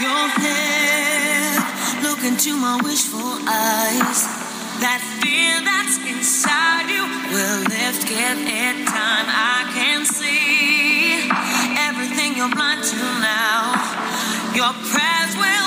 Your head, look into my wishful eyes. That fear that's inside you will lift, give it time. I can see everything you're blind to now. Your prayers will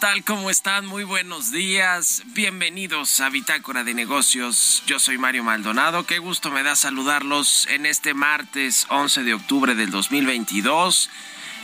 tal? ¿Cómo están? Muy buenos días. Bienvenidos a Bitácora de Negocios. Yo soy Mario Maldonado. Qué gusto me da saludarlos en este martes 11 de octubre del 2022.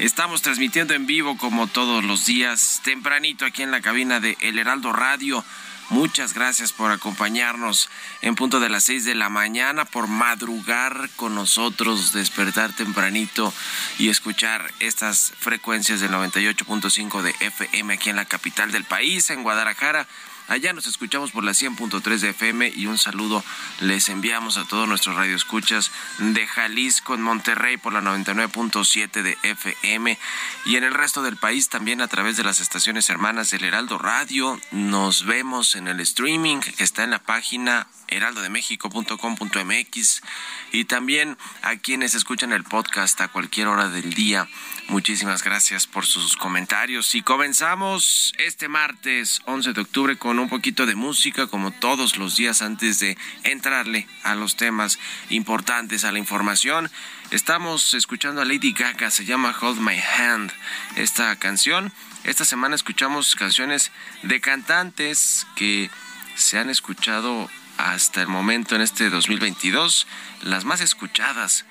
Estamos transmitiendo en vivo como todos los días, tempranito aquí en la cabina de El Heraldo Radio. Muchas gracias por acompañarnos en punto de las 6 de la mañana, por madrugar con nosotros, despertar tempranito y escuchar estas frecuencias del 98.5 de FM aquí en la capital del país, en Guadalajara. Allá nos escuchamos por la 100.3 de FM y un saludo les enviamos a todos nuestros radioescuchas de Jalisco, en Monterrey por la 99.7 de FM y en el resto del país también a través de las estaciones hermanas del Heraldo Radio. Nos vemos en el streaming que está en la página heraldodemexico.com.mx y también a quienes escuchan el podcast a cualquier hora del día. Muchísimas gracias por sus comentarios y comenzamos este martes 11 de octubre con un poquito de música como todos los días antes de entrarle a los temas importantes, a la información. Estamos escuchando a Lady Gaga, se llama Hold My Hand esta canción. Esta semana escuchamos canciones de cantantes que se han escuchado hasta el momento en este 2022, las más escuchadas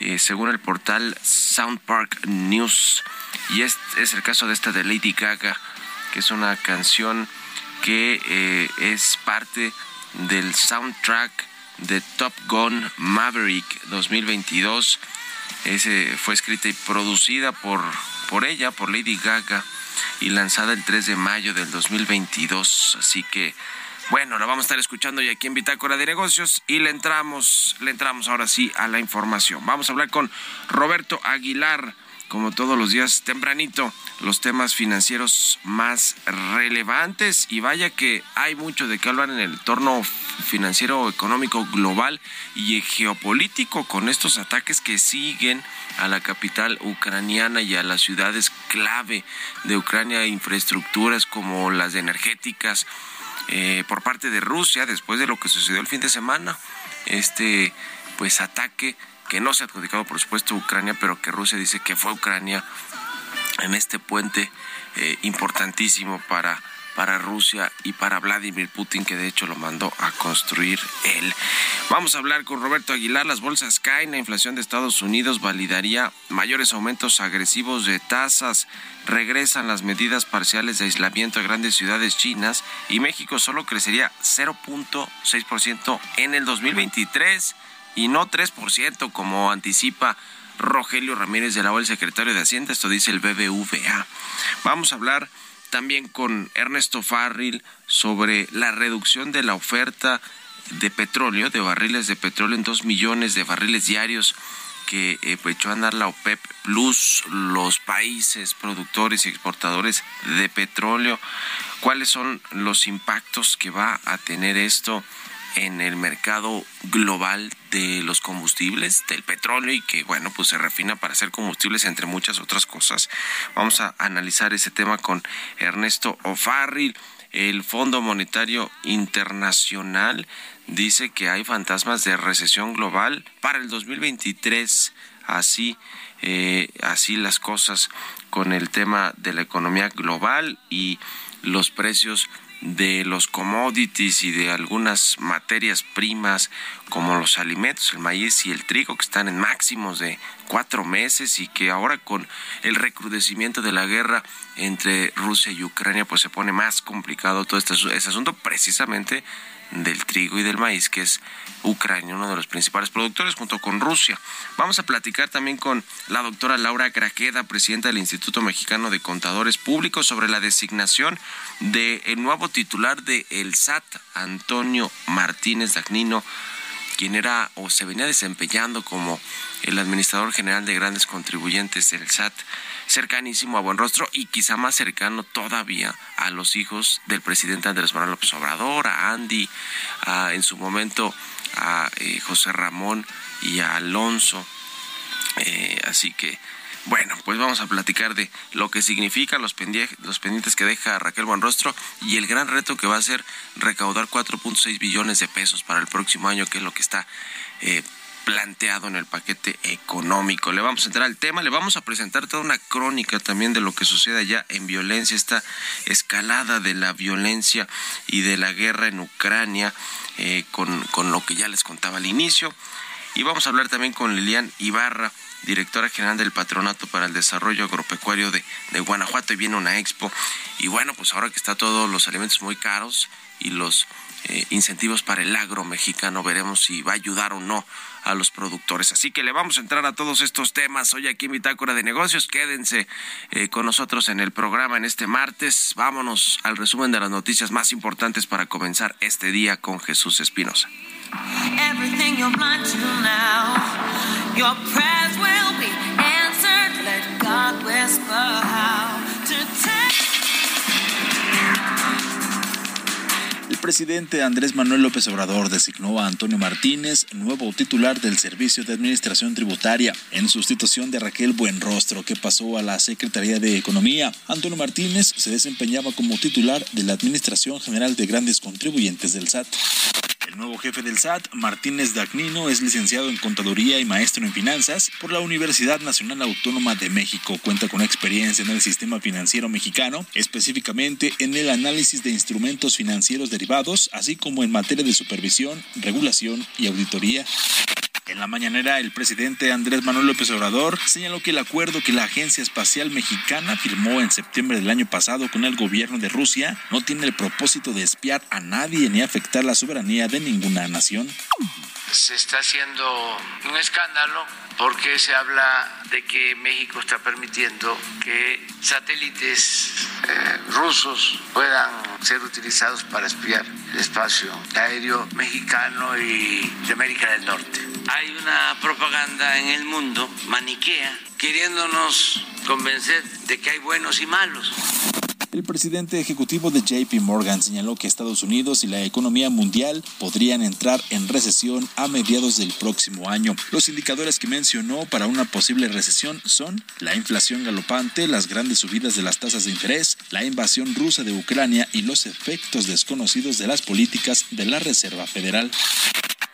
eh, según el portal Sound Park News. Y este es el caso de esta de Lady Gaga, que es una canción que eh, es parte del soundtrack de Top Gun Maverick 2022. Ese fue escrita y producida por, por ella, por Lady Gaga. y lanzada el 3 de mayo del 2022. Así que bueno, la vamos a estar escuchando ya aquí en Bitácora de Negocios y le entramos, le entramos ahora sí a la información. Vamos a hablar con Roberto Aguilar, como todos los días tempranito, los temas financieros más relevantes y vaya que hay mucho de qué hablar en el entorno financiero económico global y geopolítico con estos ataques que siguen a la capital ucraniana y a las ciudades clave de Ucrania, infraestructuras como las energéticas eh, por parte de Rusia después de lo que sucedió el fin de semana. Este pues ataque que no se ha adjudicado por supuesto Ucrania, pero que Rusia dice que fue Ucrania en este puente eh, importantísimo para para Rusia y para Vladimir Putin, que de hecho lo mandó a construir él. Vamos a hablar con Roberto Aguilar. Las bolsas caen, la inflación de Estados Unidos validaría mayores aumentos agresivos de tasas. Regresan las medidas parciales de aislamiento a grandes ciudades chinas y México solo crecería 0.6% en el 2023 y no 3% como anticipa Rogelio Ramírez de la el secretario de Hacienda. Esto dice el BBVA. Vamos a hablar también con Ernesto Farril sobre la reducción de la oferta de petróleo, de barriles de petróleo en dos millones de barriles diarios que eh, pues, echó a andar la OPEP plus los países productores y exportadores de petróleo. ¿Cuáles son los impactos que va a tener esto en el mercado global de los combustibles, del petróleo y que bueno, pues se refina para hacer combustibles entre muchas otras cosas. Vamos a analizar ese tema con Ernesto O'Farrill. El Fondo Monetario Internacional dice que hay fantasmas de recesión global para el 2023. Así, eh, así las cosas con el tema de la economía global y los precios de los commodities y de algunas materias primas como los alimentos, el maíz y el trigo que están en máximos de cuatro meses y que ahora con el recrudecimiento de la guerra entre Rusia y Ucrania pues se pone más complicado todo este, este asunto precisamente del trigo y del maíz, que es Ucrania, uno de los principales productores, junto con Rusia. Vamos a platicar también con la doctora Laura Graqueda, presidenta del Instituto Mexicano de Contadores Públicos, sobre la designación del nuevo titular de el SAT, Antonio Martínez Dagnino, quien era o se venía desempeñando como el administrador general de grandes contribuyentes del SAT cercanísimo a Buenrostro y quizá más cercano todavía a los hijos del presidente Andrés Manuel López Obrador, a Andy, a, en su momento a eh, José Ramón y a Alonso. Eh, así que, bueno, pues vamos a platicar de lo que significa los, los pendientes que deja Raquel Buenrostro y el gran reto que va a ser recaudar 4.6 billones de pesos para el próximo año, que es lo que está eh, planteado en el paquete económico. Le vamos a entrar al tema, le vamos a presentar toda una crónica también de lo que sucede allá en violencia, esta escalada de la violencia y de la guerra en Ucrania, eh, con, con lo que ya les contaba al inicio. Y vamos a hablar también con Lilian Ibarra, directora general del Patronato para el Desarrollo Agropecuario de, de, Guanajuato y viene una expo. Y bueno, pues ahora que está todos los alimentos muy caros y los eh, incentivos para el agro mexicano, veremos si va a ayudar o no a los productores. Así que le vamos a entrar a todos estos temas hoy aquí en Bitácora de Negocios. Quédense eh, con nosotros en el programa en este martes. Vámonos al resumen de las noticias más importantes para comenzar este día con Jesús Espinosa. Presidente Andrés Manuel López Obrador designó a Antonio Martínez nuevo titular del Servicio de Administración Tributaria en sustitución de Raquel Buenrostro, que pasó a la Secretaría de Economía. Antonio Martínez se desempeñaba como titular de la Administración General de Grandes Contribuyentes del SAT. El nuevo jefe del SAT, Martínez Dagnino, es licenciado en Contaduría y maestro en Finanzas por la Universidad Nacional Autónoma de México. Cuenta con experiencia en el sistema financiero mexicano, específicamente en el análisis de instrumentos financieros derivados, así como en materia de supervisión, regulación y auditoría. En la mañanera, el presidente Andrés Manuel López Obrador señaló que el acuerdo que la Agencia Espacial Mexicana firmó en septiembre del año pasado con el gobierno de Rusia no tiene el propósito de espiar a nadie ni afectar la soberanía de ninguna nación. Se está haciendo un escándalo porque se habla de que México está permitiendo que satélites eh, rusos puedan ser utilizados para espiar el espacio aéreo mexicano y de América del Norte. Hay una propaganda en el mundo maniquea queriéndonos convencer de que hay buenos y malos. El presidente ejecutivo de JP Morgan señaló que Estados Unidos y la economía mundial podrían entrar en recesión a mediados del próximo año. Los indicadores que mencionó para una posible recesión son la inflación galopante, las grandes subidas de las tasas de interés, la invasión rusa de Ucrania y los efectos desconocidos de las políticas de la Reserva Federal.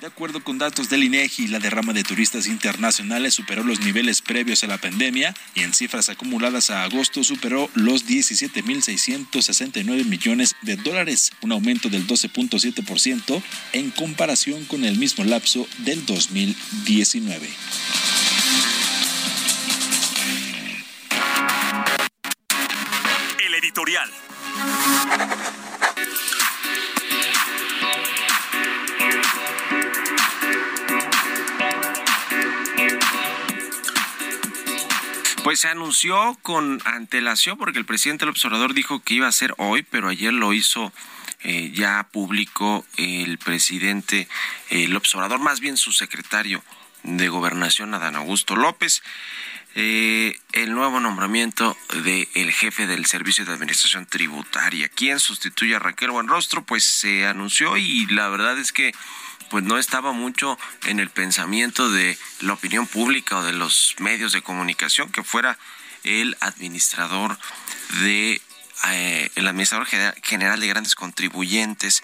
De acuerdo con datos del INEGI, la derrama de turistas internacionales superó los niveles previos a la pandemia y en cifras acumuladas a agosto superó los 17.669 millones de dólares, un aumento del 12.7% en comparación con el mismo lapso del 2019. El editorial. Pues se anunció con antelación porque el presidente del observador dijo que iba a ser hoy, pero ayer lo hizo eh, ya público el presidente, el observador, más bien su secretario de gobernación, Adán Augusto López. Eh, el nuevo nombramiento del el jefe del Servicio de Administración Tributaria. ¿Quién sustituye a Raquel Buenrostro? Pues se anunció y la verdad es que pues no estaba mucho en el pensamiento de la opinión pública o de los medios de comunicación que fuera el administrador de eh, el administrador general de grandes contribuyentes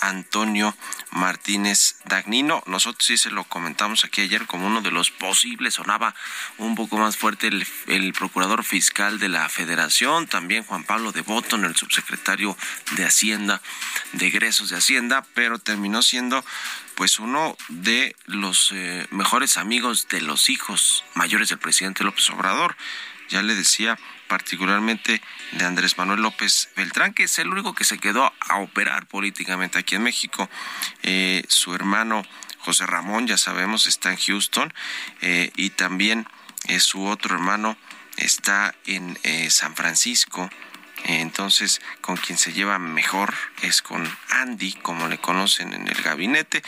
Antonio Martínez Dagnino. Nosotros sí se lo comentamos aquí ayer como uno de los posibles, sonaba un poco más fuerte el, procurador fiscal de la federación, también Juan Pablo de Botton, el subsecretario de Hacienda, de egresos de Hacienda, pero terminó siendo pues uno de los eh, mejores amigos de los hijos mayores del presidente López Obrador. Ya le decía particularmente de Andrés Manuel López Beltrán, que es el único que se quedó a operar políticamente aquí en México. Eh, su hermano José Ramón, ya sabemos, está en Houston eh, y también su otro hermano está en San Francisco. Entonces, con quien se lleva mejor es con Andy, como le conocen en el gabinete.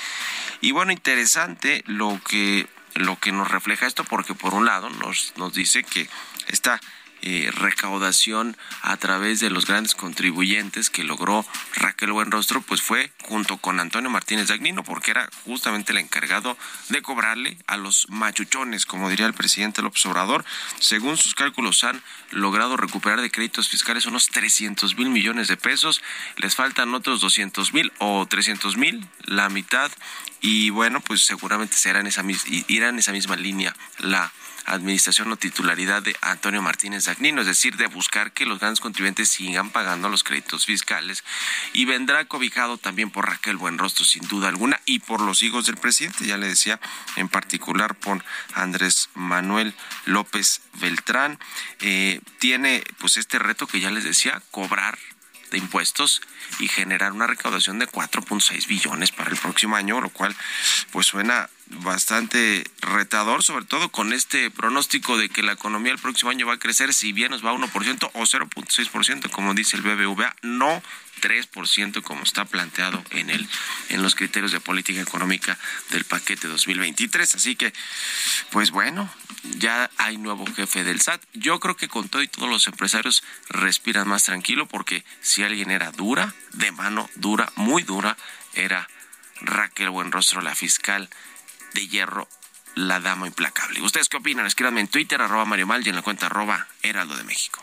Y bueno, interesante lo que lo que nos refleja esto, porque por un lado nos, nos dice que esta eh, recaudación a través de los grandes contribuyentes que logró Raquel Buenrostro, pues fue junto con Antonio Martínez Dagnino, porque era justamente el encargado de cobrarle a los machuchones, como diría el presidente López Obrador. Según sus cálculos, han logrado recuperar de créditos fiscales unos 300 mil millones de pesos. Les faltan otros 200 mil o 300 mil, la mitad. Y bueno, pues seguramente será esa, irá en esa misma línea la administración o titularidad de Antonio Martínez Dagnino, es decir, de buscar que los grandes contribuyentes sigan pagando los créditos fiscales y vendrá cobijado también por Raquel Buenrostro, sin duda alguna, y por los hijos del presidente, ya le decía, en particular por Andrés Manuel López Beltrán. Eh, tiene pues este reto que ya les decía, cobrar de impuestos y generar una recaudación de 4.6 billones para el próximo año, lo cual pues suena bastante retador, sobre todo con este pronóstico de que la economía el próximo año va a crecer, si bien nos va a 1% o 0.6%, como dice el BBVA, no 3% como está planteado en el en los criterios de política económica del paquete 2023. Así que pues bueno, ya hay nuevo jefe del SAT. Yo creo que con todo y todos los empresarios respiran más tranquilo porque si alguien era dura, de mano dura, muy dura, era Raquel Buenrostro, la fiscal de hierro, la dama implacable. ¿Ustedes qué opinan? Escríbanme en Twitter, arroba Mario Mal y en la cuenta arroba Heraldo de México.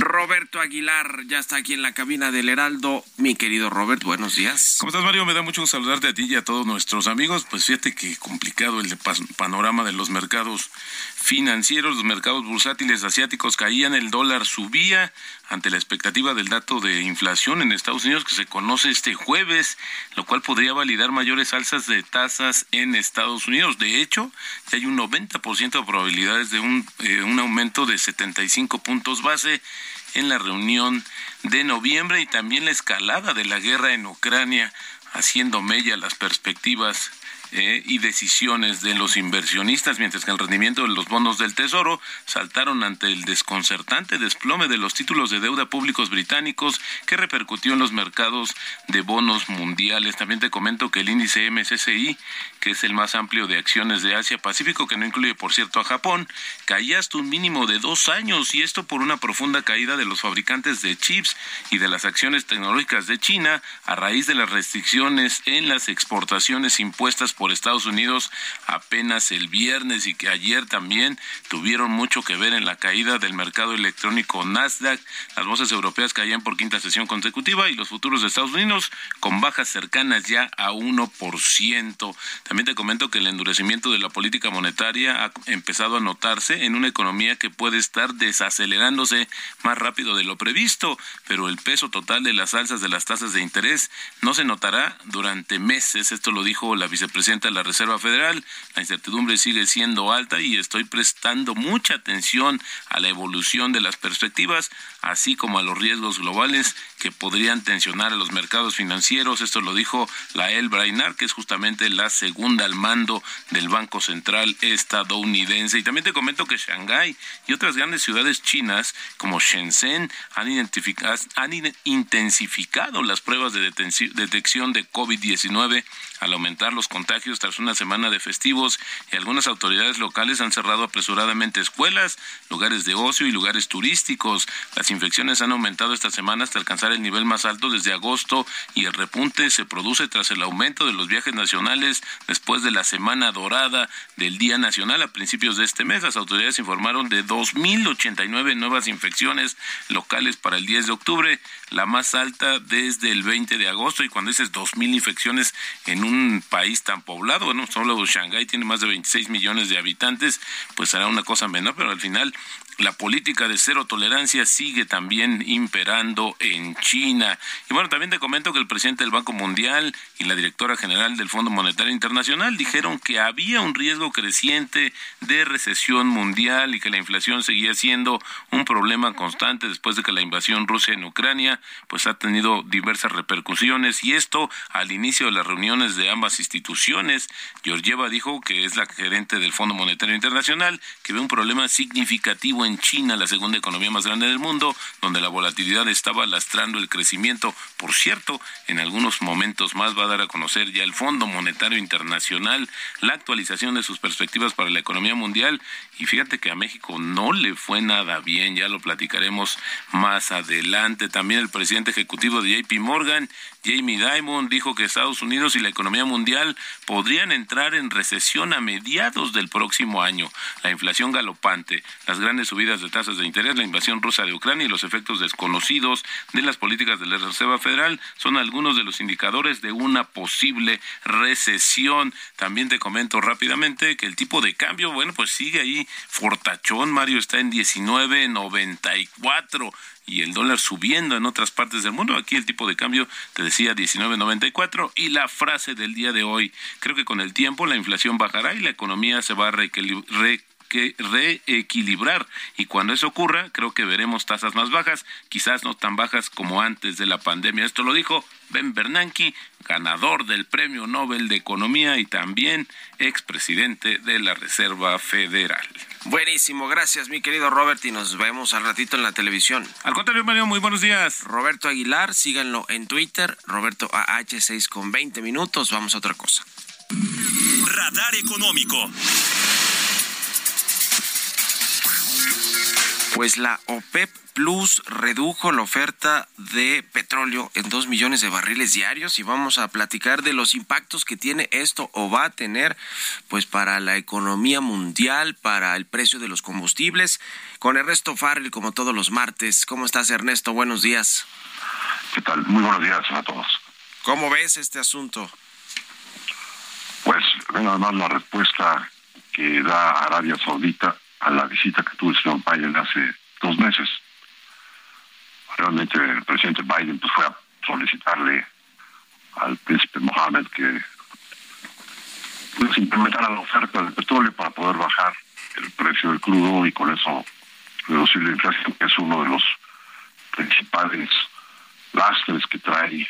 Roberto Aguilar ya está aquí en la cabina del Heraldo. Mi querido Robert, buenos días. ¿Cómo estás, Mario? Me da mucho saludarte a ti y a todos nuestros amigos. Pues fíjate que complicado el panorama de los mercados financieros. Los mercados bursátiles asiáticos caían, el dólar subía ante la expectativa del dato de inflación en Estados Unidos que se conoce este jueves, lo cual podría validar mayores alzas de tasas en Estados Unidos. De hecho, hay un 90% de probabilidades de un, eh, un aumento de 75 puntos base en la reunión de noviembre y también la escalada de la guerra en Ucrania haciendo mella las perspectivas eh, y decisiones de los inversionistas, mientras que el rendimiento de los bonos del Tesoro saltaron ante el desconcertante desplome de los títulos de deuda públicos británicos que repercutió en los mercados de bonos mundiales. También te comento que el índice MSCI, que es el más amplio de acciones de Asia Pacífico, que no incluye, por cierto, a Japón, caía hasta un mínimo de dos años y esto por una profunda caída de los fabricantes de chips y de las acciones tecnológicas de China a raíz de las restricciones en las exportaciones impuestas por Estados Unidos apenas el viernes y que ayer también tuvieron mucho que ver en la caída del mercado electrónico Nasdaq. Las bolsas europeas caían por quinta sesión consecutiva y los futuros de Estados Unidos con bajas cercanas ya a 1%. También te comento que el endurecimiento de la política monetaria ha empezado a notarse en una economía que puede estar desacelerándose más rápido de lo previsto, pero el peso total de las alzas de las tasas de interés no se notará durante meses. Esto lo dijo la vicepresidenta presidenta de la Reserva Federal. La incertidumbre sigue siendo alta y estoy prestando mucha atención a la evolución de las perspectivas, así como a los riesgos globales que podrían tensionar a los mercados financieros. Esto lo dijo Lael Brainard, que es justamente la segunda al mando del Banco Central estadounidense. Y también te comento que Shanghái y otras grandes ciudades chinas como Shenzhen han, han intensificado las pruebas de detección de COVID-19 al aumentar los contagios tras una semana de festivos y algunas autoridades locales han cerrado apresuradamente escuelas, lugares de ocio y lugares turísticos. Las infecciones han aumentado esta semana hasta alcanzar el nivel más alto desde agosto y el repunte se produce tras el aumento de los viajes nacionales después de la semana dorada del Día Nacional a principios de este mes. Las autoridades informaron de 2.089 nuevas infecciones locales para el 10 de octubre, la más alta desde el 20 de agosto y cuando dices 2.000 infecciones en un país tan poblado, bueno, solo Shanghái tiene más de 26 millones de habitantes, pues será una cosa menor, pero al final la política de cero tolerancia sigue también imperando en China. Y bueno, también te comento que el presidente del Banco Mundial y la directora general del Fondo Monetario Internacional dijeron que había un riesgo creciente de recesión mundial y que la inflación seguía siendo un problema constante después de que la invasión rusa en Ucrania pues ha tenido diversas repercusiones y esto al inicio de las reuniones de ambas instituciones. Georgieva dijo que es la gerente del Fondo Monetario Internacional que ve un problema significativo en China, la segunda economía más grande del mundo, donde la volatilidad estaba lastrando el crecimiento. Por cierto, en algunos momentos más va a dar a conocer ya el Fondo Monetario Internacional la actualización de sus perspectivas para la economía mundial. Y fíjate que a México no le fue nada bien, ya lo platicaremos más adelante. También el presidente ejecutivo de JP Morgan Jamie Dimon dijo que Estados Unidos y la economía mundial podrían entrar en recesión a mediados del próximo año. La inflación galopante, las grandes subidas de tasas de interés, la invasión rusa de Ucrania y los efectos desconocidos de las políticas de la Reserva Federal son algunos de los indicadores de una posible recesión. También te comento rápidamente que el tipo de cambio, bueno, pues sigue ahí fortachón, Mario está en 19.94 y el dólar subiendo en otras partes del mundo. Aquí el tipo de cambio te decía 19.94 y la frase del día de hoy, creo que con el tiempo la inflación bajará y la economía se va a reequilibrar y cuando eso ocurra creo que veremos tasas más bajas, quizás no tan bajas como antes de la pandemia. Esto lo dijo Ben Bernanke, ganador del Premio Nobel de Economía y también expresidente de la Reserva Federal. Buenísimo, gracias mi querido Robert y nos vemos al ratito en la televisión. Al contrario, Mario, muy buenos días. Roberto Aguilar, síganlo en Twitter, Roberto AH6 con 20 minutos, vamos a otra cosa. Radar económico. Pues la OPEP Plus redujo la oferta de petróleo en dos millones de barriles diarios y vamos a platicar de los impactos que tiene esto o va a tener pues para la economía mundial, para el precio de los combustibles. Con Ernesto Farrell, como todos los martes. ¿Cómo estás, Ernesto? Buenos días. ¿Qué tal? Muy buenos días a todos. ¿Cómo ves este asunto? Pues nada más la respuesta que da Arabia Saudita a la visita que tuvo el señor Biden hace dos meses realmente el presidente Biden pues, fue a solicitarle al príncipe Mohammed que pues, implementara la oferta del petróleo para poder bajar el precio del crudo y con eso reducir la inflación, que es uno de los principales lastres que trae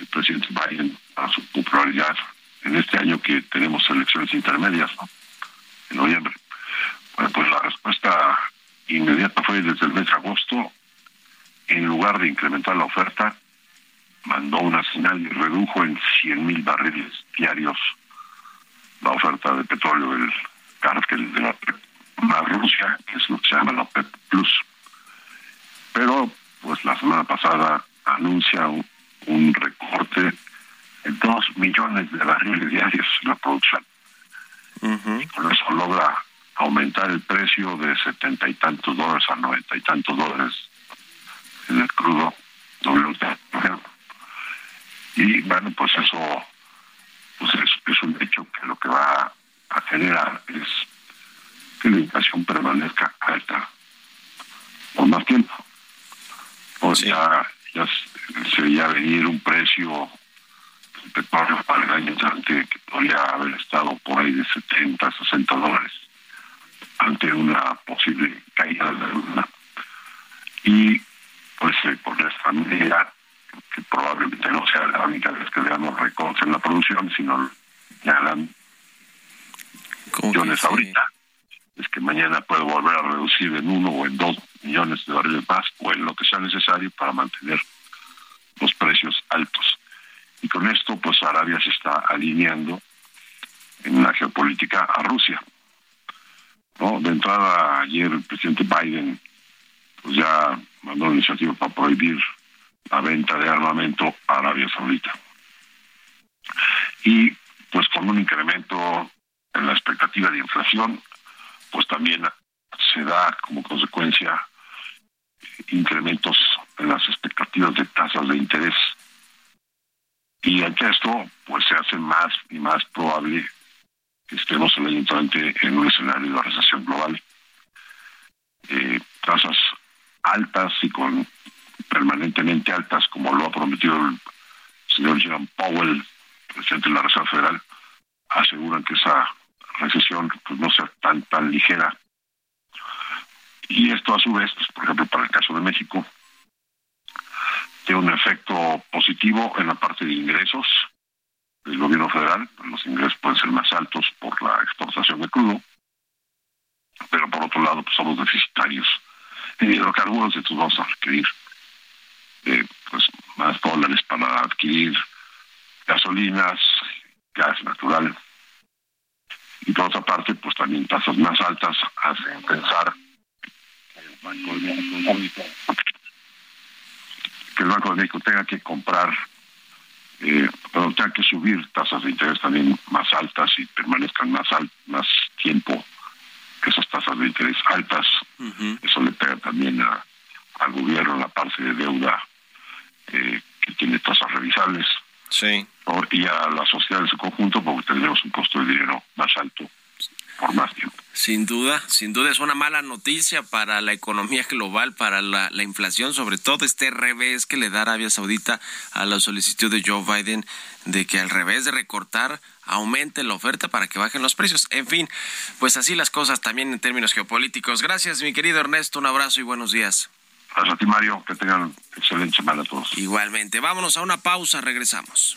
el presidente Biden a su popularidad en este año que tenemos elecciones intermedias, En noviembre. Pues la respuesta inmediata fue desde el mes de agosto en lugar de incrementar la oferta, mandó una señal y redujo en 100 mil barriles diarios la oferta de petróleo del cártel de la más Rusia, que es lo que se llama la OPEP Plus. Pero, pues la semana pasada anuncia un, recorte de 2 millones de barriles diarios en la producción. Y con eso logra aumentar el precio de setenta y tantos dólares a noventa y tantos dólares en el crudo WTI. Y bueno, pues eso pues es, un hecho que lo que va a generar es que la inflación permanezca alta por más tiempo. O sea, ya se veía venir un precio petróleo para el año entrante que podría haber estado por ahí de 70, 60 dólares ante una posible caída de la luna. Y pues eh, por esta medida, que probablemente no sea la única vez que veamos récords en la producción, sino ya la millones ahorita. Es que mañana puede volver a reducir en uno o en dos millones de barriles más o en lo que sea necesario para mantener los precios altos. Y con esto, pues Arabia se está alineando en la geopolítica a Rusia. ¿No? De entrada, ayer el presidente Biden pues ya mandó una iniciativa para prohibir la venta de armamento a Arabia Saudita. Y pues con un incremento en la expectativa de inflación, pues también se da como consecuencia incrementos en las expectativas de tasas de interés. Y ante esto, pues se hace más y más probable que estemos en el entrante en un escenario de recesión global. Eh, tasas altas y con permanentemente altas, como lo ha prometido el señor Jerome Powell, presidente de la Reserva Federal, aseguran que esa recesión pues, no sea tan tan ligera. Y esto a su vez, pues, por ejemplo, para el caso de México, tiene un efecto positivo en la parte de ingresos del gobierno federal. Los ingresos pueden ser más altos por la exportación de crudo, pero por otro lado, pues somos deficitarios en hidrocarburos, entonces vamos a requerir eh, pues, más dólares para adquirir gasolinas, gas natural. Y por otra parte, pues también tasas más altas hacen pensar que el Banco de México, que el Banco de México tenga que comprar, eh, tenga que subir tasas de interés también más altas y permanezcan más, más tiempo esas tasas de interés altas, eso le pega también a, al gobierno la parte de deuda eh, que tiene tasas revisables. Sí. Y a la sociedad en su conjunto, porque tenemos un costo de dinero más alto por más tiempo. Sin duda, sin duda es una mala noticia para la economía global, para la, la, inflación, sobre todo este revés que le da Arabia Saudita a la solicitud de Joe Biden de que al revés de recortar aumente la oferta para que bajen los precios. En fin, pues así las cosas también en términos geopolíticos. Gracias, mi querido Ernesto, un abrazo y buenos días. Gracias a ti, Mario, que tengan excelente semana a todos. Igualmente, vámonos a una pausa, regresamos.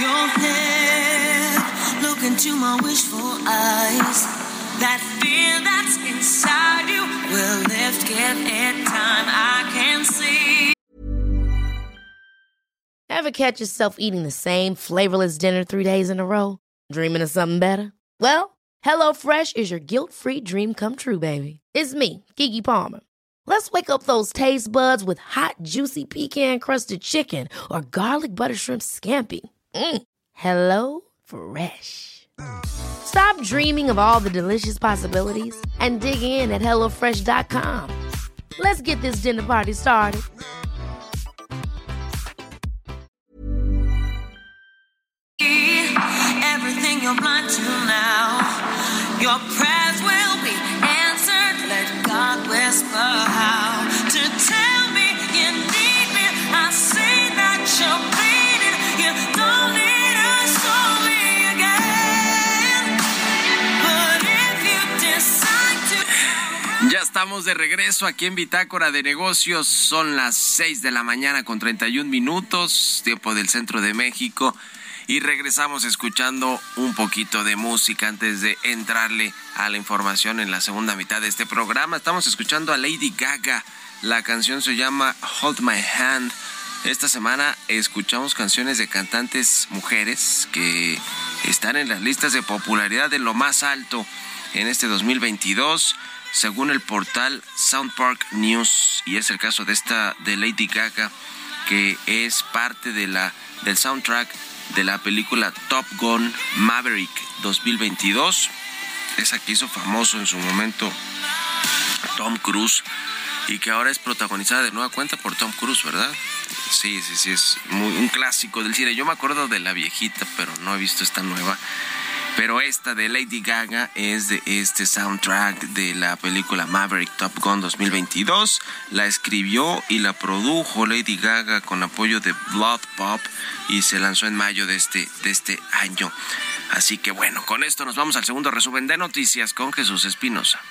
Your head, look into my wishful eyes. That fear that's inside you will lift, time. I can see. Ever catch yourself eating the same flavorless dinner three days in a row? Dreaming of something better? Well, HelloFresh is your guilt free dream come true, baby. It's me, Kiki Palmer. Let's wake up those taste buds with hot, juicy pecan crusted chicken or garlic butter shrimp scampi. Mm. Hello Fresh. Stop dreaming of all the delicious possibilities and dig in at HelloFresh.com. Let's get this dinner party started. Everything you're blind to now, your prayers estamos de regreso aquí en Bitácora de Negocios. Son las 6 de la mañana con 31 minutos, tiempo del centro de México. Y regresamos escuchando un poquito de música antes de entrarle a la información en la segunda mitad de este programa. Estamos escuchando a Lady Gaga. La canción se llama Hold My Hand. Esta semana escuchamos canciones de cantantes mujeres que están en las listas de popularidad de lo más alto en este 2022 según el portal Sound Park News y es el caso de esta de Lady Gaga que es parte de la del soundtrack de la película Top Gun Maverick 2022 esa que hizo famoso en su momento Tom Cruise y que ahora es protagonizada de nueva cuenta por Tom Cruise, ¿verdad? Sí, sí, sí, es muy, un clásico del cine. Yo me acuerdo de la viejita, pero no he visto esta nueva. Pero esta de Lady Gaga es de este soundtrack de la película Maverick Top Gun 2022. La escribió y la produjo Lady Gaga con apoyo de Blood Pop y se lanzó en mayo de este, de este año. Así que bueno, con esto nos vamos al segundo resumen de noticias con Jesús Espinosa.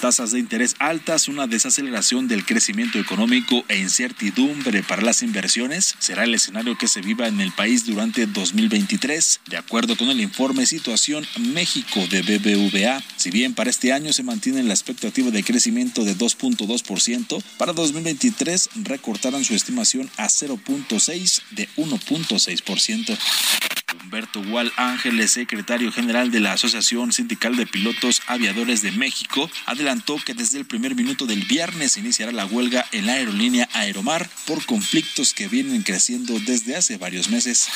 Tasas de interés altas, una desaceleración del crecimiento económico e incertidumbre para las inversiones será el escenario que se viva en el país durante 2023, de acuerdo con el informe Situación México de BBVA. Si bien para este año se mantiene la expectativa de crecimiento de 2.2%, para 2023 recortaron su estimación a 0.6 de 1.6%. Humberto Gual Ángeles, secretario general de la Asociación Sindical de Pilotos Aviadores de México, adelantó que desde el primer minuto del viernes iniciará la huelga en la aerolínea Aeromar por conflictos que vienen creciendo desde hace varios meses.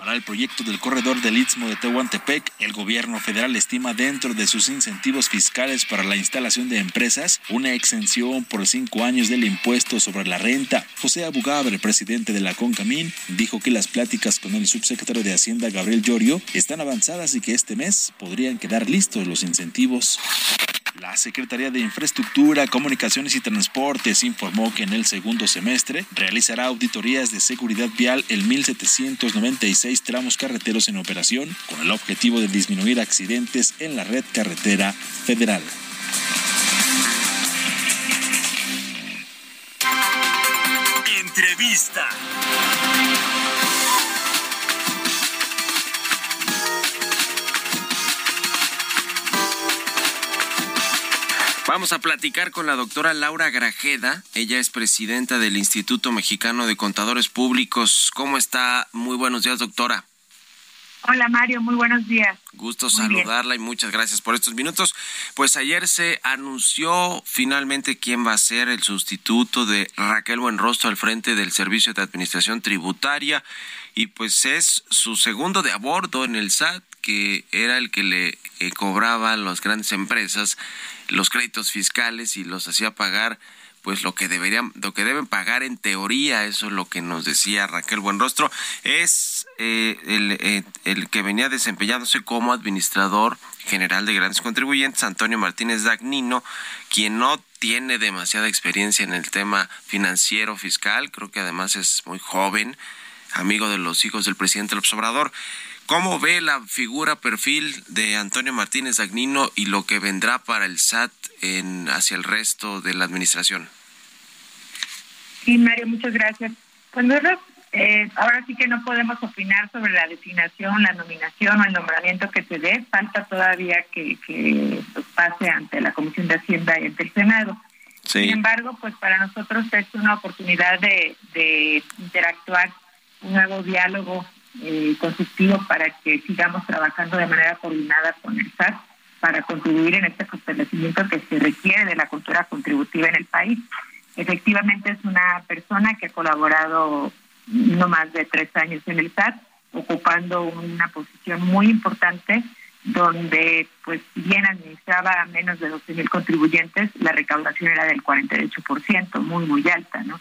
Para el proyecto del corredor del Istmo de Tehuantepec, el gobierno federal estima dentro de sus incentivos fiscales para la instalación de empresas una exención por cinco años del impuesto sobre la renta. José Abugabre, presidente de la CONCAMIN, dijo que las pláticas con el subsecretario de Hacienda, Gabriel Llorio, están avanzadas y que este mes podrían quedar listos los incentivos. La Secretaría de Infraestructura, Comunicaciones y Transportes informó que en el segundo semestre realizará auditorías de seguridad vial en 1.796 tramos carreteros en operación con el objetivo de disminuir accidentes en la red carretera federal. Entrevista. Vamos a platicar con la doctora Laura Grajeda. Ella es presidenta del Instituto Mexicano de Contadores Públicos. ¿Cómo está? Muy buenos días, doctora. Hola Mario, muy buenos días. Gusto saludarla y muchas gracias por estos minutos. Pues ayer se anunció finalmente quién va a ser el sustituto de Raquel Buenrostro al frente del Servicio de Administración Tributaria y pues es su segundo de abordo en el SAT que era el que le eh, cobraba a las grandes empresas los créditos fiscales y los hacía pagar pues lo que deberían, lo que deben pagar en teoría, eso es lo que nos decía Raquel Buenrostro, es eh, el, eh, el, que venía desempeñándose como administrador general de grandes contribuyentes, Antonio Martínez Dagnino, quien no tiene demasiada experiencia en el tema financiero fiscal, creo que además es muy joven, amigo de los hijos del presidente López Obrador. ¿Cómo ve la figura perfil de Antonio Martínez Dagnino y lo que vendrá para el SAT en, hacia el resto de la administración? Sí, Mario, muchas gracias. Pues eh, ahora sí que no podemos opinar sobre la designación, la nominación o el nombramiento que se dé. Falta todavía que, que pase ante la Comisión de Hacienda y ante el Senado. Sin embargo, pues para nosotros es una oportunidad de, de interactuar, un nuevo diálogo eh, constructivo para que sigamos trabajando de manera coordinada con el SAT para contribuir en este fortalecimiento que se requiere de la cultura contributiva en el país. Efectivamente es una persona que ha colaborado no más de tres años en el SAT, ocupando una posición muy importante donde, pues, bien administraba a menos de 12 mil contribuyentes, la recaudación era del 48%, muy, muy alta, ¿no?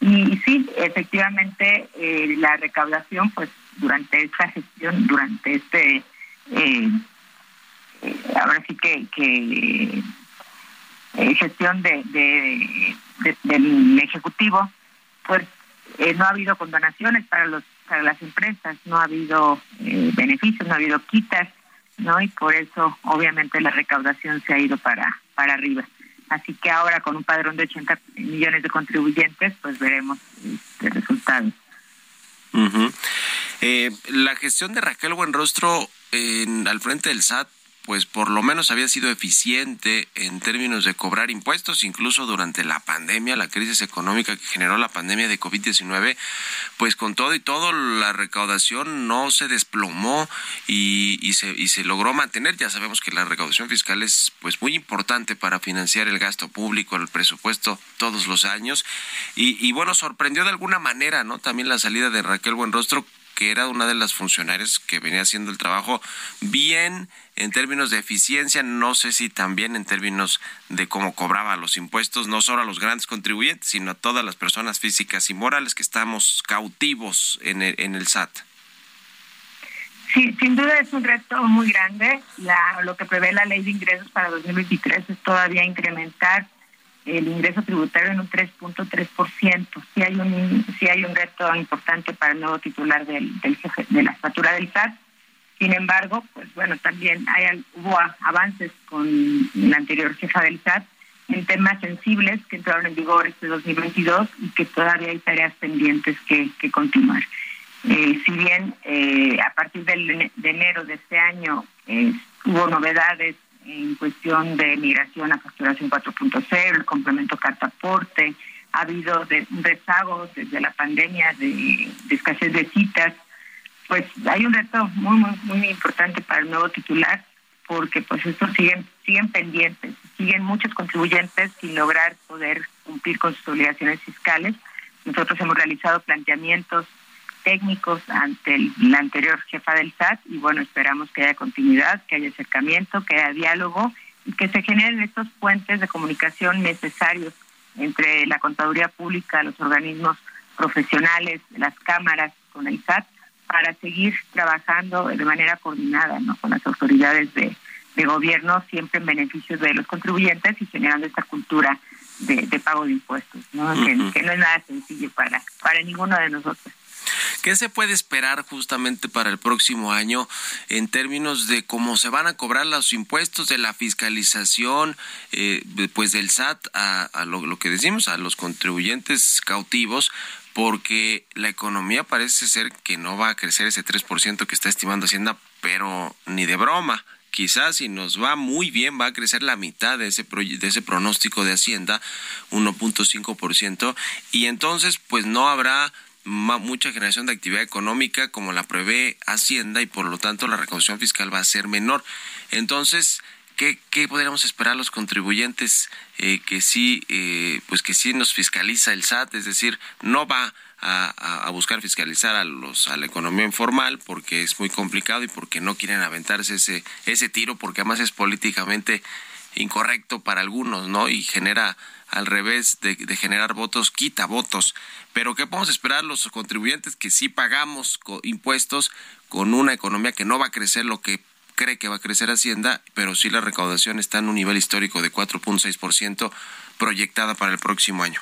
Y sí, efectivamente, eh, la recaudación, pues durante esta gestión, durante este, eh, eh, ahora sí que, que gestión de, del Ejecutivo, pues no ha habido condonaciones para los para las empresas, no ha habido beneficios, no ha habido quitas, ¿no? Y por eso, obviamente, la recaudación se ha ido para, para arriba. Así que ahora con un padrón de 80 millones de contribuyentes, pues veremos este resultado. eh, la gestión de Raquel Buenrostro en, al frente del SAT pues por lo menos había sido eficiente en términos de cobrar impuestos, incluso durante la pandemia, la crisis económica que generó la pandemia de COVID-19, pues con todo y todo la recaudación no se desplomó y, y, se, y se logró mantener. Ya sabemos que la recaudación fiscal es pues muy importante para financiar el gasto público, el presupuesto todos los años. Y, y bueno, sorprendió de alguna manera, ¿no? También la salida de Raquel Buenrostro que era una de las funcionarias que venía haciendo el trabajo bien en términos de eficiencia, no sé si también en términos de cómo cobraba los impuestos, no solo a los grandes contribuyentes, sino a todas las personas físicas y morales que estamos cautivos en el, en el SAT. Sí, sin duda es un reto muy grande. La, lo que prevé la ley de ingresos para 2023 es todavía incrementar el ingreso tributario en un 3.3%. Sí hay un sí hay un reto importante para el nuevo titular del, del jefe de la estatura del SAT. Sin embargo, pues bueno, también hay, hubo avances con la anterior jefa del SAT en temas sensibles que entraron en vigor este 2022 y que todavía hay tareas pendientes que, continuar. Eh, si bien eh, a partir de enero de este año eh, hubo novedades en cuestión de migración a facturación 4.0, el complemento carta aporte, ha habido de, un rezago desde la pandemia de, escasez de citas, pues hay un reto muy, muy, muy importante para el nuevo titular, porque pues estos siguen, siguen pendientes, siguen muchos contribuyentes sin lograr poder cumplir con sus obligaciones fiscales. Nosotros hemos realizado planteamientos técnicos ante la anterior jefa del SAT y bueno, esperamos que haya continuidad, que haya acercamiento, que haya diálogo y que se generen estos puentes de comunicación necesarios entre la contaduría pública, los organismos profesionales, las cámaras con el SAT para seguir trabajando de manera coordinada ¿no? con las autoridades de, gobierno, siempre en beneficio de los contribuyentes y generando esta cultura de, pago de impuestos, ¿no? que, que, no es nada sencillo para, para ninguno de nosotros. ¿Qué se puede esperar justamente para el próximo año en términos de cómo se van a cobrar los impuestos de la fiscalización, eh, pues del SAT a, lo, que decimos, a los contribuyentes cautivos? Porque la economía parece ser que no va a crecer ese 3% que está estimando Hacienda, pero ni de broma quizás si nos va muy bien va a crecer la mitad de ese de ese pronóstico de Hacienda, 1.5%, y entonces pues no habrá mucha generación de actividad económica como la prevé Hacienda y por lo tanto la recaudación fiscal va a ser menor. Entonces, ¿qué, qué podríamos esperar los contribuyentes eh, que sí, eh, pues que sí nos fiscaliza el SAT? Es decir, no va a, a, buscar fiscalizar a los a la economía informal porque es muy complicado y porque no quieren aventarse ese ese tiro porque además es políticamente incorrecto para algunos, ¿no? Y genera al revés de, generar votos, quita votos. Pero ¿qué podemos esperar los contribuyentes que sí pagamos impuestos con una economía que no va a crecer lo que cree que va a crecer Hacienda, pero sí la recaudación está en un nivel histórico de 4.6% proyectada para el próximo año?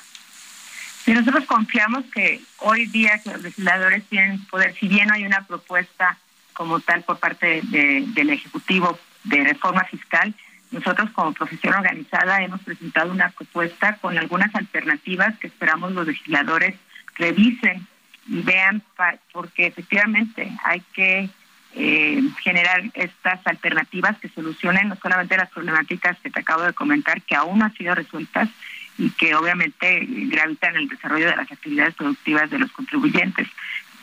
Y nosotros confiamos que hoy día que los legisladores tienen poder, si bien no hay una propuesta como tal por parte del Ejecutivo de reforma fiscal, nosotros como profesión organizada hemos presentado una propuesta con algunas alternativas que esperamos los legisladores revisen y vean, porque efectivamente hay que eh, generar estas alternativas que solucionen no solamente las problemáticas que te acabo de comentar, que aún no han sido resueltas y que obviamente gravitan el desarrollo de las actividades productivas de los contribuyentes.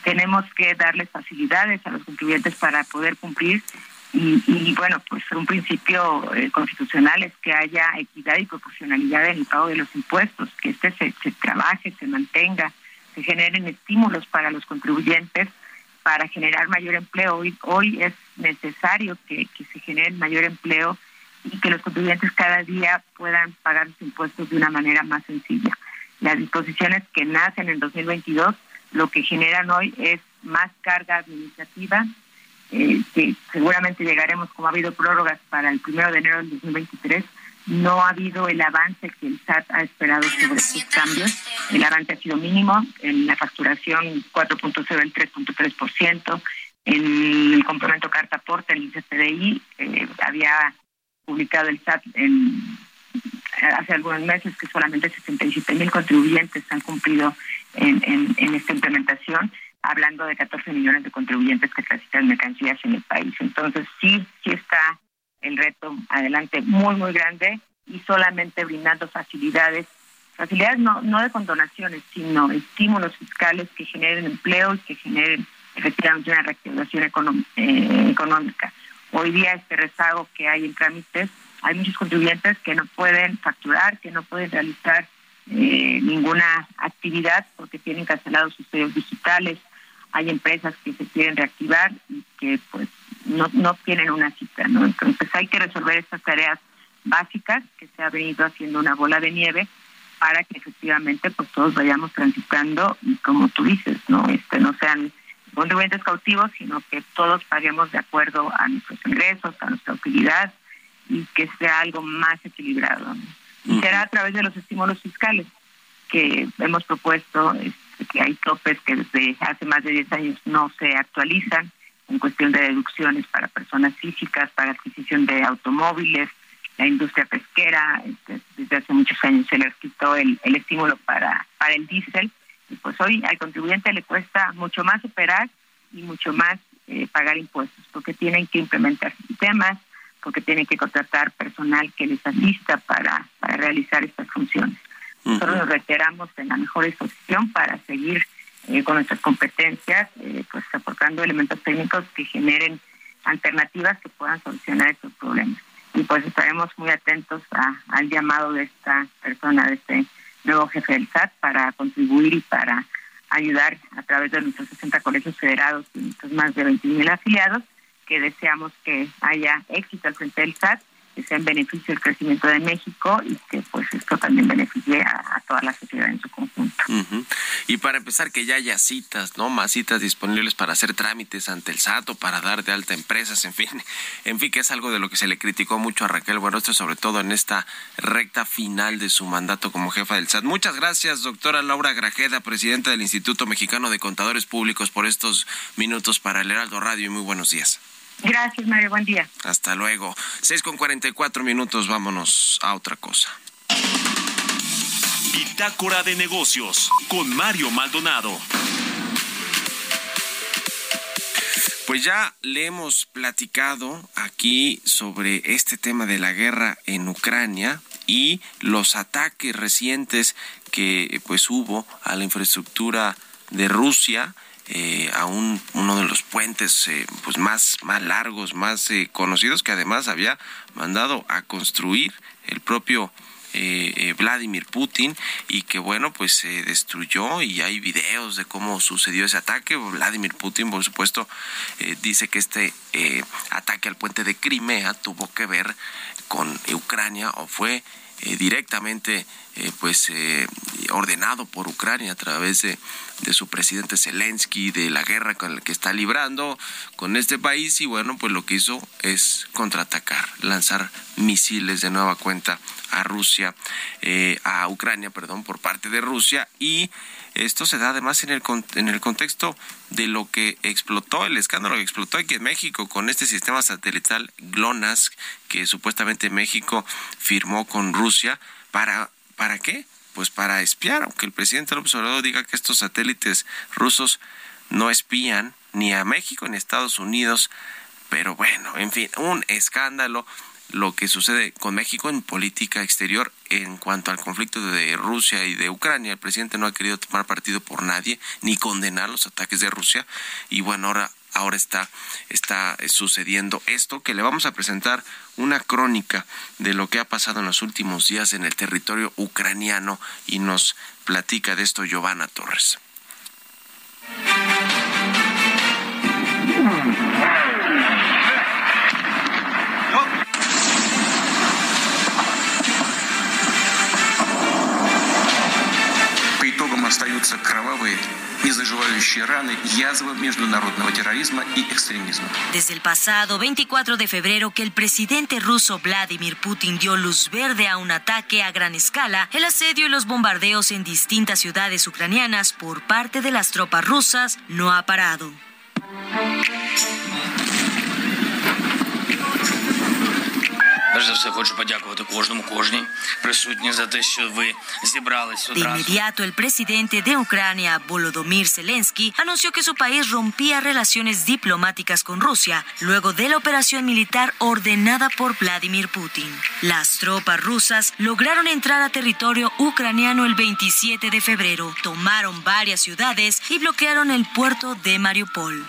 Tenemos que darles facilidades a los contribuyentes para poder cumplir y, bueno, pues un principio eh, constitucional es que haya equidad y proporcionalidad en el pago de los impuestos, que este se, se trabaje, se mantenga, se generen estímulos para los contribuyentes para generar mayor empleo. Hoy, hoy es necesario que, se genere mayor empleo y que los contribuyentes cada día puedan pagar sus impuestos de una manera más sencilla. Las disposiciones que nacen en 2022 lo que generan hoy es más carga administrativa, eh, que seguramente llegaremos como ha habido prórrogas para el primero de enero del 2023, no ha habido el avance que el SAT ha esperado sobre estos cambios. El avance ha sido mínimo, en la facturación 4.0, el 3.3%, en el complemento carta aporte, el ICPDI, eh, había publicado el SAT en, hace algunos meses que solamente 67 mil contribuyentes han cumplido en, en esta implementación hablando de 14 millones de contribuyentes que transitan mercancías en el país. Entonces, sí, sí está el reto adelante muy, muy grande y solamente brindando facilidades, facilidades no, no de condonaciones, sino estímulos fiscales que generen empleo y que generen efectivamente una reactivación eh, económica. Hoy día este rezago que hay en trámites, hay muchos contribuyentes que no pueden facturar, que no pueden realizar eh, ninguna actividad porque tienen cancelados sus medios digitales, hay empresas que se quieren reactivar y que pues no, no tienen una cita, ¿no? Entonces hay que resolver estas tareas básicas que se ha venido haciendo una bola de nieve para que efectivamente pues todos vayamos transitando y como tú dices, no este no sean contribuyentes cautivos, sino que todos paguemos de acuerdo a nuestros ingresos, a nuestra utilidad y que sea algo más equilibrado. Y será a través de los estímulos fiscales que hemos propuesto este, que hay topes que desde hace más de 10 años no se actualizan en cuestión de deducciones para personas físicas, para adquisición de automóviles, la industria pesquera, este, desde hace muchos años se le quitó el, el estímulo para, para el diésel, y pues hoy al contribuyente le cuesta mucho más operar y mucho más eh, pagar impuestos, porque tienen que implementar sistemas, porque tienen que contratar personal que les asista para, para realizar estas funciones. Nosotros nos reiteramos en la mejor disposición para seguir eh, con nuestras competencias, eh, pues aportando elementos técnicos que generen alternativas que puedan solucionar estos problemas. Y pues estaremos muy atentos al llamado de esta persona, de este nuevo jefe del SAT, para contribuir y para ayudar a través de nuestros 60 colegios federados y nuestros más de 20.000 afiliados, que deseamos que haya éxito al frente del SAT que sea en beneficio del crecimiento de México y que pues esto también beneficie a, toda la sociedad en su conjunto. Y para empezar que ya haya citas, ¿no? Más citas disponibles para hacer trámites ante el SAT o para dar de alta empresas, en fin, en fin, que es algo de lo que se le criticó mucho a Raquel Buenrostro, sobre todo en esta recta final de su mandato como jefa del SAT. Muchas gracias, doctora Laura Grajeda, presidenta del Instituto Mexicano de Contadores Públicos, por estos minutos para el Heraldo Radio y muy buenos días. Gracias, Mario. Buen día. Hasta luego. 6 con 44 minutos. Vámonos a otra cosa. Bitácora de negocios con Mario Maldonado. Pues ya le hemos platicado aquí sobre este tema de la guerra en Ucrania y los ataques recientes que pues hubo a la infraestructura de Rusia eh, a un, uno de los puentes eh, pues más, más largos, más eh, conocidos, que además había mandado a construir el propio Vladimir Putin y que bueno pues se destruyó y hay videos de cómo sucedió ese ataque. Vladimir Putin por supuesto dice que este ataque al puente de Crimea tuvo que ver con Ucrania o fue directamente pues ordenado por Ucrania a través de de su presidente Zelensky, de la guerra con la que está librando con este país. Y bueno, pues lo que hizo es contraatacar, lanzar misiles de nueva cuenta a Rusia, eh, a Ucrania, perdón, por parte de Rusia. Y esto se da además en el, en el contexto de lo que explotó, el escándalo que explotó aquí en México con este sistema satelital GLONASS que supuestamente México firmó con Rusia. ¿Para, ¿Para qué? pues para espiar, aunque el presidente López Obrador diga que estos satélites rusos no espían ni a México ni a Estados Unidos, pero bueno, en fin, un escándalo lo que sucede con México en política exterior en cuanto al conflicto de Rusia y de Ucrania. El presidente no ha querido tomar partido por nadie ni condenar los ataques de Rusia y bueno, ahora ahora está, está sucediendo esto, que le vamos a presentar una crónica de lo que ha pasado en los últimos días en el territorio ucraniano y nos platica de esto Giovanna Torres. Desde el pasado 24 de febrero que el presidente ruso Vladimir Putin dio luz verde a un ataque a gran escala, el asedio y los bombardeos en distintas ciudades ucranianas por parte de las tropas rusas no ha parado. De inmediato, el presidente de Ucrania, Volodymyr Zelensky, anunció que su país rompía relaciones diplomáticas con Rusia luego de la operación militar ordenada por Vladimir Putin. Las tropas rusas lograron entrar a territorio ucraniano el 27 de febrero, tomaron varias ciudades y bloquearon el puerto de Mariupol.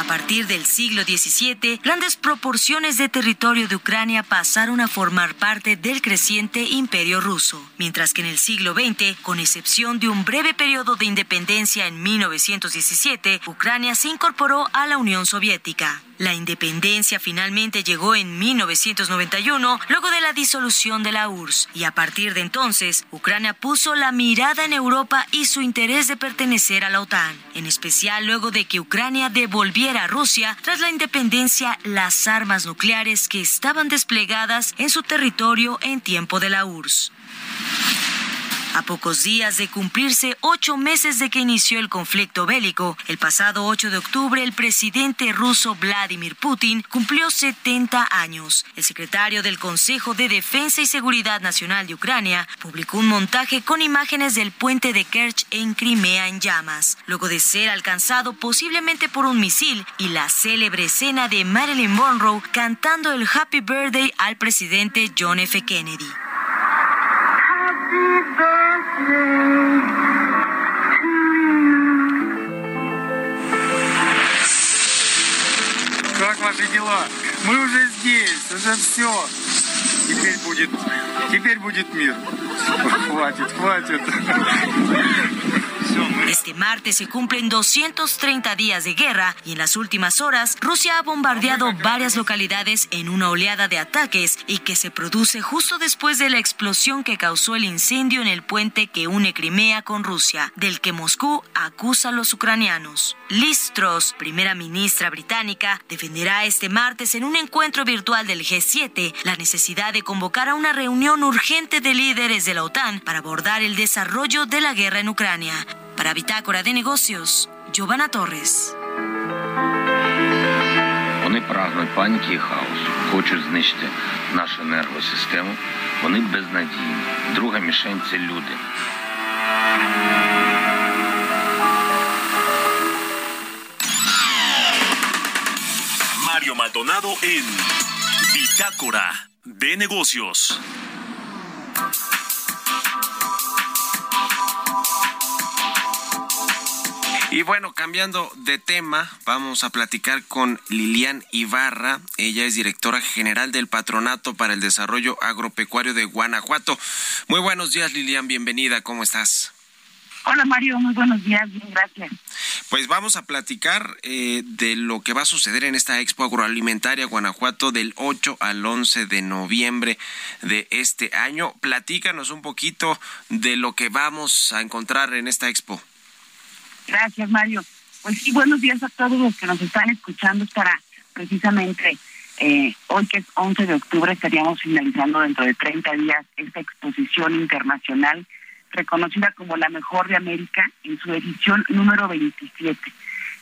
A partir del siglo XVII, grandes proporciones de territorio de Ucrania pasaron a formar parte del creciente imperio ruso, mientras que en el siglo XX, con excepción de un breve periodo de independencia en 1917, Ucrania se incorporó a la Unión Soviética. La independencia finalmente llegó en 1991, luego de la disolución de la URSS, y a partir de entonces, Ucrania puso la mirada en Europa y su interés de pertenecer a la OTAN, en especial luego de que Ucrania devolviera a Rusia, tras la independencia, las armas nucleares que estaban desplegadas en su territorio en tiempo de la URSS. A pocos días de cumplirse ocho meses de que inició el conflicto bélico, el pasado 8 de octubre el presidente ruso Vladimir Putin cumplió 70 años. El secretario del Consejo de Defensa y Seguridad Nacional de Ucrania publicó un montaje con imágenes del puente de Kerch en Crimea en llamas, luego de ser alcanzado posiblemente por un misil y la célebre escena de Marilyn Monroe cantando el Happy Birthday al presidente John F. Kennedy. Как ваши дела? Мы уже здесь, уже все. Теперь будет, теперь будет мир. Хватит, хватит. Este martes se cumplen 230 días de guerra y en las últimas horas Rusia ha bombardeado varias localidades en una oleada de ataques y que se produce justo después de la explosión que causó el incendio en el puente que une Crimea con Rusia, del que Moscú acusa a los ucranianos. Liz Truss, primera ministra británica, defenderá este martes en un encuentro virtual del G7 la necesidad de convocar a una reunión urgente de líderes de la OTAN para abordar el desarrollo de la guerra en Ucrania. Para Bitácora de Negocios, Giovanna Torres. Вони прагнуть паніки і хаосу, хочуть знищити нашу енергосистему. Вони безнадійні. Друга мішень це люди. Mario Maldonado en Bitácora de Negocios. Y bueno, cambiando de tema, vamos a platicar con Lilian Ibarra. Ella es directora general del Patronato para el Desarrollo Agropecuario de Guanajuato. Muy buenos días, Lilian, bienvenida, ¿cómo estás? Hola Mario, muy buenos días, bien, gracias. Pues vamos a platicar eh, de lo que va a suceder en esta Expo Agroalimentaria Guanajuato del 8 al 11 de noviembre de este año. Platícanos un poquito de lo que vamos a encontrar en esta Expo. Gracias Mario. Pues sí, buenos días a todos los que nos están escuchando para precisamente eh, hoy que es 11 de octubre estaríamos finalizando dentro de 30 días esta exposición internacional reconocida como la mejor de América en su edición número 27.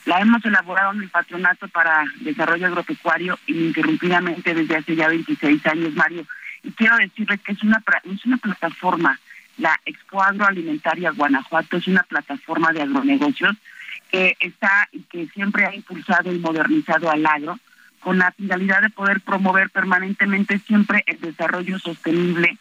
La hemos elaborado en el Patronato para Desarrollo Agropecuario ininterrumpidamente desde hace ya 26 años, Mario. Y quiero decirles que es una, es una plataforma, la Expo Agroalimentaria Guanajuato es una plataforma de agronegocios que está que siempre ha impulsado y modernizado al agro con la finalidad de poder promover permanentemente siempre el desarrollo sostenible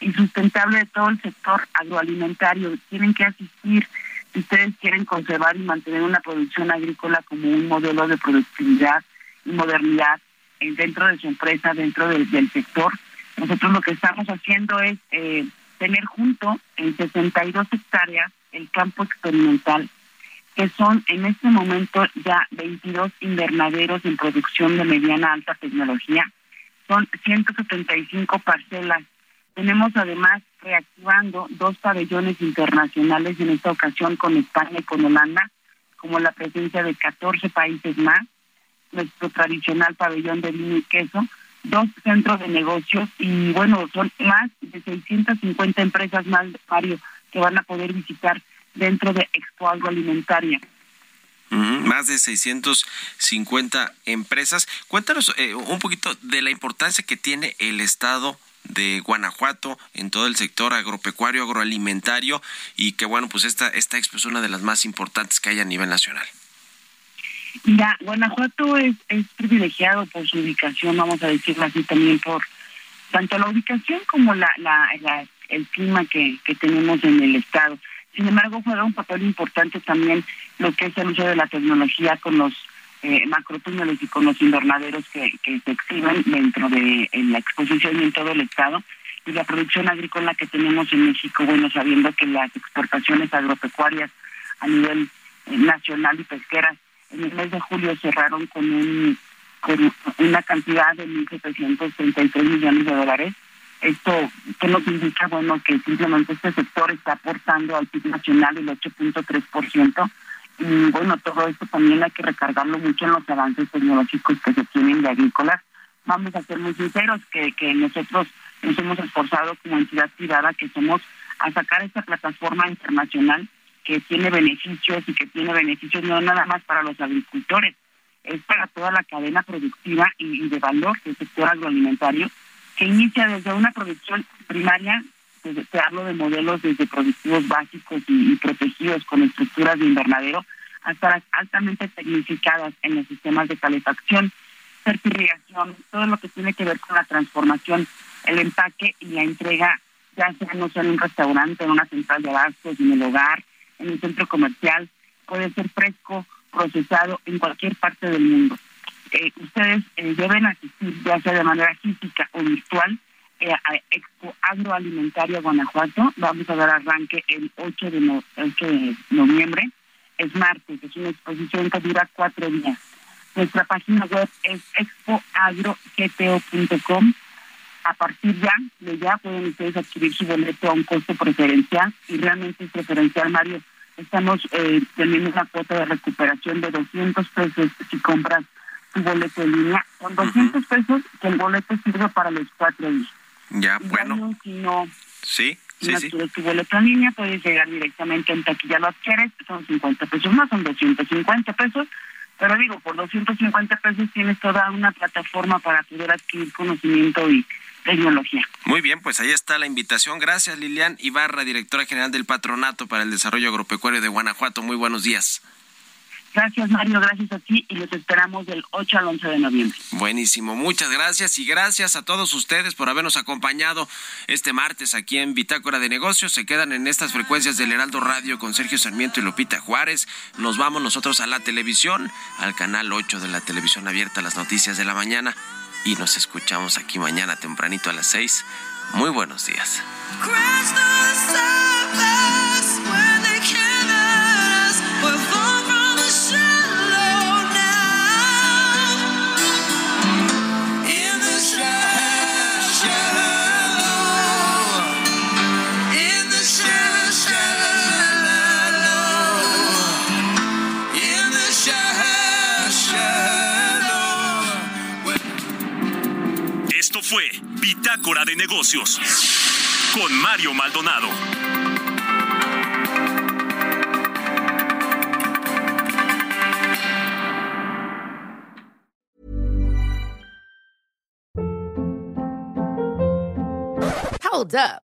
y sustentable de todo el sector agroalimentario. Tienen que asistir si ustedes quieren conservar y mantener una producción agrícola como un modelo de productividad y modernidad dentro de su empresa, dentro del, sector. Nosotros lo que estamos haciendo es eh, tener junto en 62 hectáreas el campo experimental, que son en este momento ya 22 invernaderos en producción de mediana alta tecnología. Son 175 parcelas tenemos además reactivando dos pabellones internacionales en esta ocasión con España y con Holanda, como la presencia de 14 países más, nuestro tradicional pabellón de vino y queso, dos centros de negocios y bueno, son más de 650 empresas más, Mario, que van a poder visitar dentro de Expo Agroalimentaria. más de 650 empresas. Cuéntanos eh, un poquito de la importancia que tiene el Estado de Guanajuato en todo el sector agropecuario, agroalimentario y que bueno, pues esta, esta expo es una de las más importantes que hay a nivel nacional. Mira, Guanajuato es, es privilegiado por su ubicación, vamos a decirlo así también por tanto la ubicación como la, el clima que, que tenemos en el estado. Sin embargo, juega un papel importante también lo que es el uso de la tecnología con los eh, macrotúneles y con los invernaderos que, que se exhiben dentro de la exposición y en todo el estado y la producción agrícola que tenemos en México, bueno, sabiendo que las exportaciones agropecuarias a nivel eh, nacional y pesqueras en el mes de julio cerraron con un con una cantidad de 1.733 millones de dólares. Esto que nos indica, bueno, que simplemente este sector está aportando al PIB nacional el 8.3%, y bueno, todo esto también hay que recargarlo mucho en los avances tecnológicos que se tienen de agrícolas. Vamos a ser muy sinceros que, que nosotros nos hemos esforzado como entidad privada que somos a sacar esta plataforma internacional que tiene beneficios y que tiene beneficios no nada más para los agricultores, es para toda la cadena productiva y, de valor del sector agroalimentario, que inicia desde una producción primaria te hablo de modelos desde productivos básicos y, protegidos con estructuras de invernadero hasta las altamente tecnificadas en los sistemas de calefacción, fertilización, todo lo que tiene que ver con la transformación, el empaque y la entrega, ya sea no sea en un restaurante, en una central de abastos, en el hogar, en un centro comercial, puede ser fresco, procesado en cualquier parte del mundo. Eh, ustedes eh, deben asistir, ya sea de manera física o virtual, eh, Expo Agroalimentaria Guanajuato. Vamos a dar arranque el 8 de, 8 de noviembre. Es martes, es una exposición que dura cuatro días. Nuestra página web es expoagrogto.com. A partir ya de ya pueden ustedes adquirir su boleto a un costo preferencial y realmente es preferencial, Mario. Estamos eh, teniendo una cuota de recuperación de 200 pesos si compras tu boleto en línea. Con 200 pesos que el boleto sirve para los cuatro días. Ya, bueno. Si no, sí, si sí, no tu boleto en línea, puedes llegar directamente en taquilla lo adquieres, son 50 pesos más, son 250 pesos. Pero digo, por 250 pesos tienes toda una plataforma para poder adquirir conocimiento y tecnología. Muy bien, pues ahí está la invitación. Gracias, Lilian Ibarra, directora general del Patronato para el Desarrollo Agropecuario de Guanajuato. Muy buenos días. Gracias, Mario. Gracias a ti y los esperamos del 8 al 11 de noviembre. Buenísimo. Muchas gracias y gracias a todos ustedes por habernos acompañado este martes aquí en Bitácora de Negocios. Se quedan en estas frecuencias del Heraldo Radio con Sergio Sarmiento y Lupita Juárez. Nos vamos nosotros a la televisión, al canal 8 de la televisión abierta, las noticias de la mañana. Y nos escuchamos aquí mañana tempranito a las 6. Muy buenos días. Bitácora de Negocios con Mario Maldonado. Hold up.